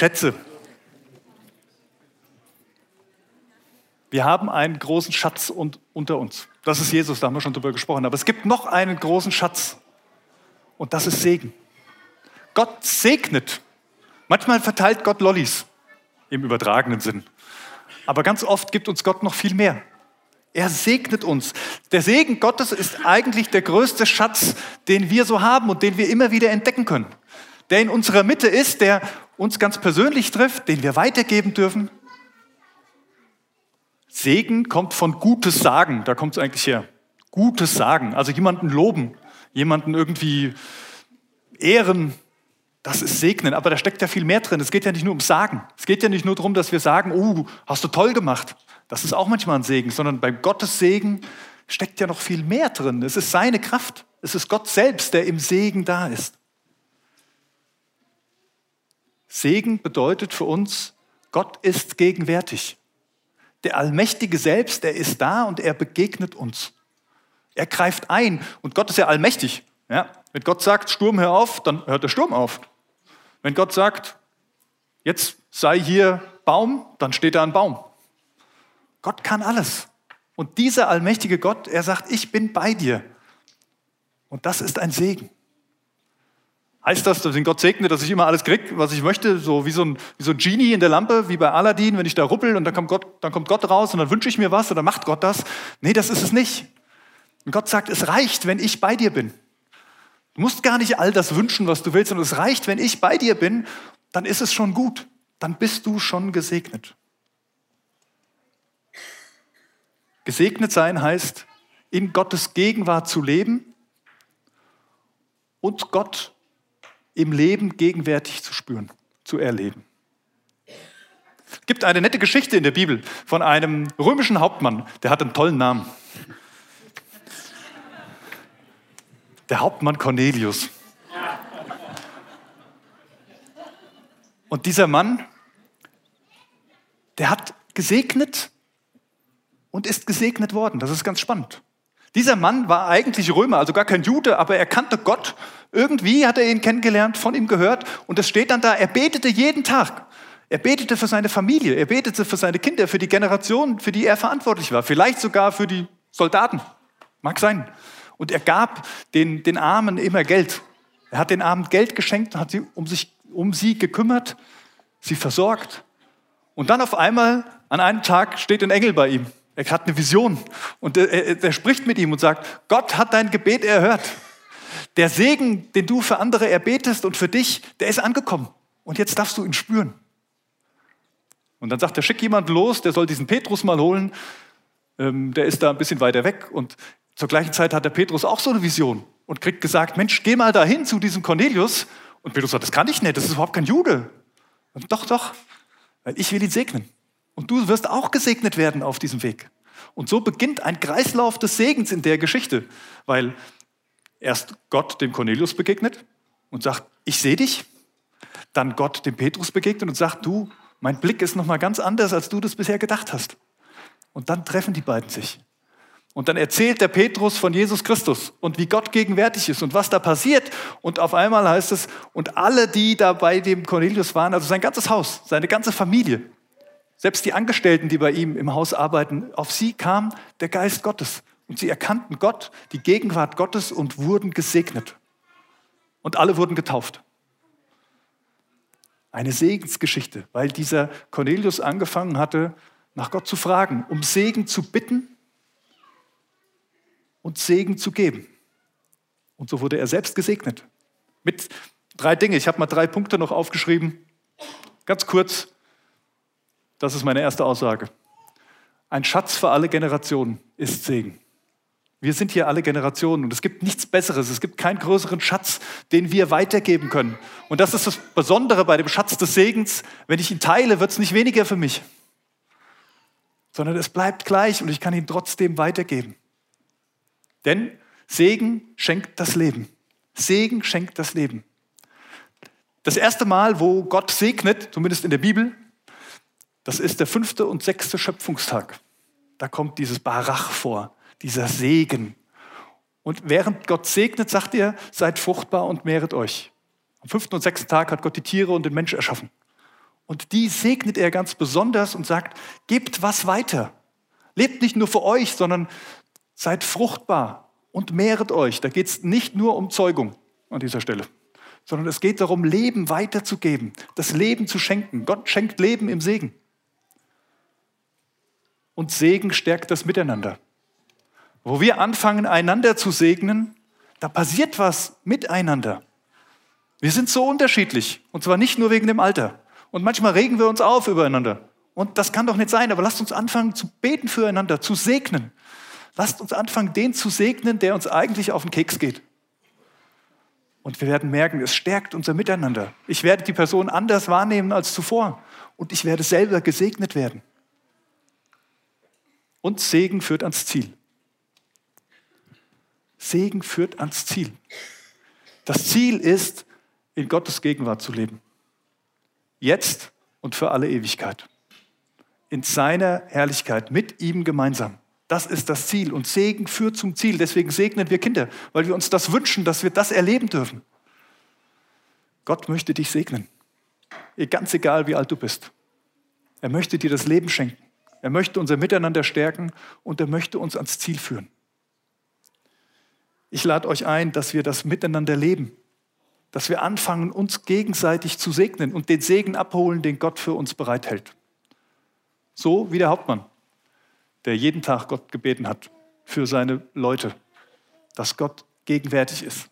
Schätze. Wir haben einen großen Schatz unter uns. Das ist Jesus, da haben wir schon drüber gesprochen. Aber es gibt noch einen großen Schatz. Und das ist Segen. Gott segnet. Manchmal verteilt Gott Lollis im übertragenen Sinn. Aber ganz oft gibt uns Gott noch viel mehr. Er segnet uns. Der Segen Gottes ist eigentlich der größte Schatz, den wir so haben und den wir immer wieder entdecken können. Der in unserer Mitte ist, der uns ganz persönlich trifft, den wir weitergeben dürfen. Segen kommt von Gutes sagen, da kommt es eigentlich her. Gutes sagen, also jemanden loben, jemanden irgendwie ehren, das ist Segnen, aber da steckt ja viel mehr drin. Es geht ja nicht nur ums Sagen. Es geht ja nicht nur darum, dass wir sagen, oh, hast du toll gemacht. Das ist auch manchmal ein Segen, sondern beim Gottes Segen steckt ja noch viel mehr drin. Es ist seine Kraft. Es ist Gott selbst, der im Segen da ist. Segen bedeutet für uns, Gott ist gegenwärtig. Der Allmächtige selbst, der ist da und er begegnet uns. Er greift ein und Gott ist ja allmächtig. Ja? Wenn Gott sagt, Sturm, hör auf, dann hört der Sturm auf. Wenn Gott sagt, jetzt sei hier Baum, dann steht da ein Baum. Gott kann alles. Und dieser allmächtige Gott, er sagt, ich bin bei dir. Und das ist ein Segen. Heißt das, dass wenn Gott segnet, dass ich immer alles kriege, was ich möchte, so wie so, ein, wie so ein Genie in der Lampe, wie bei Aladdin, wenn ich da ruppel und dann kommt, Gott, dann kommt Gott raus und dann wünsche ich mir was oder macht Gott das? Nee, das ist es nicht. Und Gott sagt, es reicht, wenn ich bei dir bin. Du musst gar nicht all das wünschen, was du willst, sondern es reicht, wenn ich bei dir bin, dann ist es schon gut. Dann bist du schon gesegnet. Gesegnet sein heißt, in Gottes Gegenwart zu leben und Gott im Leben gegenwärtig zu spüren, zu erleben. Es gibt eine nette Geschichte in der Bibel von einem römischen Hauptmann, der hat einen tollen Namen. Der Hauptmann Cornelius. Und dieser Mann, der hat gesegnet und ist gesegnet worden. Das ist ganz spannend. Dieser Mann war eigentlich Römer, also gar kein Jude, aber er kannte Gott. Irgendwie hat er ihn kennengelernt, von ihm gehört. Und es steht dann da, er betete jeden Tag. Er betete für seine Familie, er betete für seine Kinder, für die Generation, für die er verantwortlich war. Vielleicht sogar für die Soldaten. Mag sein. Und er gab den, den Armen immer Geld. Er hat den Armen Geld geschenkt hat sie um, sich, um sie gekümmert, sie versorgt. Und dann auf einmal, an einem Tag, steht ein Engel bei ihm. Er hat eine Vision und er, er spricht mit ihm und sagt, Gott hat dein Gebet erhört. Der Segen, den du für andere erbetest und für dich, der ist angekommen. Und jetzt darfst du ihn spüren. Und dann sagt er, schick jemand los, der soll diesen Petrus mal holen. Ähm, der ist da ein bisschen weiter weg. Und zur gleichen Zeit hat der Petrus auch so eine Vision und kriegt gesagt, Mensch, geh mal dahin zu diesem Cornelius. Und Petrus sagt, das kann ich nicht, das ist überhaupt kein Jude. Und doch, doch, weil ich will ihn segnen. Und du wirst auch gesegnet werden auf diesem Weg. Und so beginnt ein Kreislauf des Segens in der Geschichte, weil erst Gott dem Cornelius begegnet und sagt, ich sehe dich. Dann Gott dem Petrus begegnet und sagt, du, mein Blick ist nochmal ganz anders, als du das bisher gedacht hast. Und dann treffen die beiden sich. Und dann erzählt der Petrus von Jesus Christus und wie Gott gegenwärtig ist und was da passiert. Und auf einmal heißt es, und alle, die da bei dem Cornelius waren, also sein ganzes Haus, seine ganze Familie, selbst die Angestellten, die bei ihm im Haus arbeiten, auf sie kam der Geist Gottes. Und sie erkannten Gott, die Gegenwart Gottes und wurden gesegnet. Und alle wurden getauft. Eine Segensgeschichte, weil dieser Cornelius angefangen hatte, nach Gott zu fragen, um Segen zu bitten und Segen zu geben. Und so wurde er selbst gesegnet. Mit drei Dingen. Ich habe mal drei Punkte noch aufgeschrieben. Ganz kurz. Das ist meine erste Aussage. Ein Schatz für alle Generationen ist Segen. Wir sind hier alle Generationen und es gibt nichts Besseres. Es gibt keinen größeren Schatz, den wir weitergeben können. Und das ist das Besondere bei dem Schatz des Segens. Wenn ich ihn teile, wird es nicht weniger für mich, sondern es bleibt gleich und ich kann ihn trotzdem weitergeben. Denn Segen schenkt das Leben. Segen schenkt das Leben. Das erste Mal, wo Gott segnet, zumindest in der Bibel, das ist der fünfte und sechste Schöpfungstag. Da kommt dieses Barach vor, dieser Segen. Und während Gott segnet, sagt er, seid fruchtbar und mehret euch. Am fünften und sechsten Tag hat Gott die Tiere und den Mensch erschaffen. Und die segnet er ganz besonders und sagt, gebt was weiter. Lebt nicht nur für euch, sondern seid fruchtbar und mehret euch. Da geht es nicht nur um Zeugung an dieser Stelle, sondern es geht darum, Leben weiterzugeben, das Leben zu schenken. Gott schenkt Leben im Segen. Und Segen stärkt das Miteinander. Wo wir anfangen, einander zu segnen, da passiert was miteinander. Wir sind so unterschiedlich, und zwar nicht nur wegen dem Alter. Und manchmal regen wir uns auf übereinander. Und das kann doch nicht sein, aber lasst uns anfangen zu beten füreinander, zu segnen. Lasst uns anfangen, den zu segnen, der uns eigentlich auf den Keks geht. Und wir werden merken, es stärkt unser Miteinander. Ich werde die Person anders wahrnehmen als zuvor. Und ich werde selber gesegnet werden. Und Segen führt ans Ziel. Segen führt ans Ziel. Das Ziel ist, in Gottes Gegenwart zu leben. Jetzt und für alle Ewigkeit. In seiner Herrlichkeit, mit ihm gemeinsam. Das ist das Ziel. Und Segen führt zum Ziel. Deswegen segnen wir Kinder, weil wir uns das wünschen, dass wir das erleben dürfen. Gott möchte dich segnen. Ganz egal, wie alt du bist. Er möchte dir das Leben schenken. Er möchte unser Miteinander stärken und er möchte uns ans Ziel führen. Ich lade euch ein, dass wir das miteinander leben, dass wir anfangen, uns gegenseitig zu segnen und den Segen abholen, den Gott für uns bereithält. So wie der Hauptmann der jeden Tag Gott gebeten hat für seine Leute, dass Gott gegenwärtig ist.